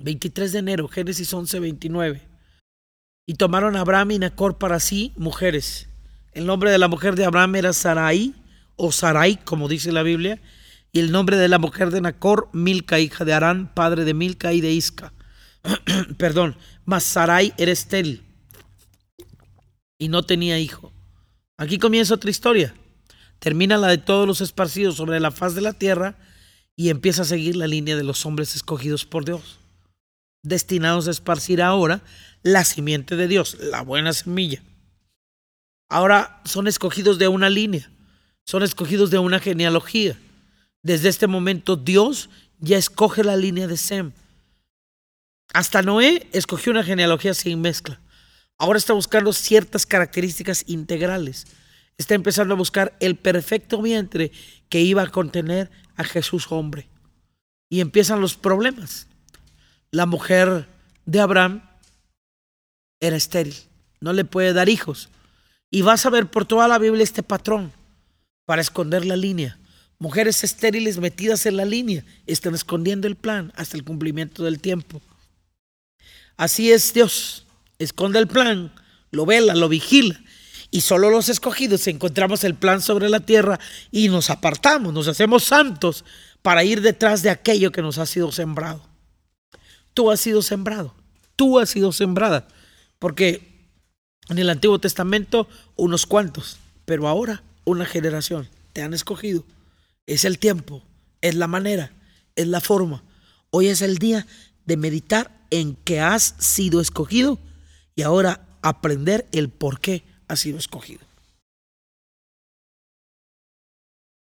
23 de enero, Génesis 11, 29. Y tomaron a Abraham y Nacor para sí mujeres. El nombre de la mujer de Abraham era Sarai, o Sarai, como dice la Biblia, y el nombre de la mujer de Nacor, Milca, hija de Arán, padre de Milca y de Isca. Perdón, mas Sarai era estéril y no tenía hijo. Aquí comienza otra historia. Termina la de todos los esparcidos sobre la faz de la tierra y empieza a seguir la línea de los hombres escogidos por Dios, destinados a esparcir ahora la simiente de Dios, la buena semilla. Ahora son escogidos de una línea, son escogidos de una genealogía. Desde este momento Dios ya escoge la línea de Sem. Hasta Noé escogió una genealogía sin mezcla. Ahora está buscando ciertas características integrales. Está empezando a buscar el perfecto vientre que iba a contener a Jesús hombre. Y empiezan los problemas. La mujer de Abraham era estéril, no le puede dar hijos. Y vas a ver por toda la Biblia este patrón para esconder la línea. Mujeres estériles metidas en la línea están escondiendo el plan hasta el cumplimiento del tiempo. Así es Dios esconde el plan, lo vela, lo vigila. Y solo los escogidos encontramos el plan sobre la tierra y nos apartamos, nos hacemos santos para ir detrás de aquello que nos ha sido sembrado. Tú has sido sembrado, tú has sido sembrada, porque en el Antiguo Testamento unos cuantos, pero ahora una generación te han escogido. Es el tiempo, es la manera, es la forma. Hoy es el día de meditar en que has sido escogido y ahora aprender el por qué ha sido escogido.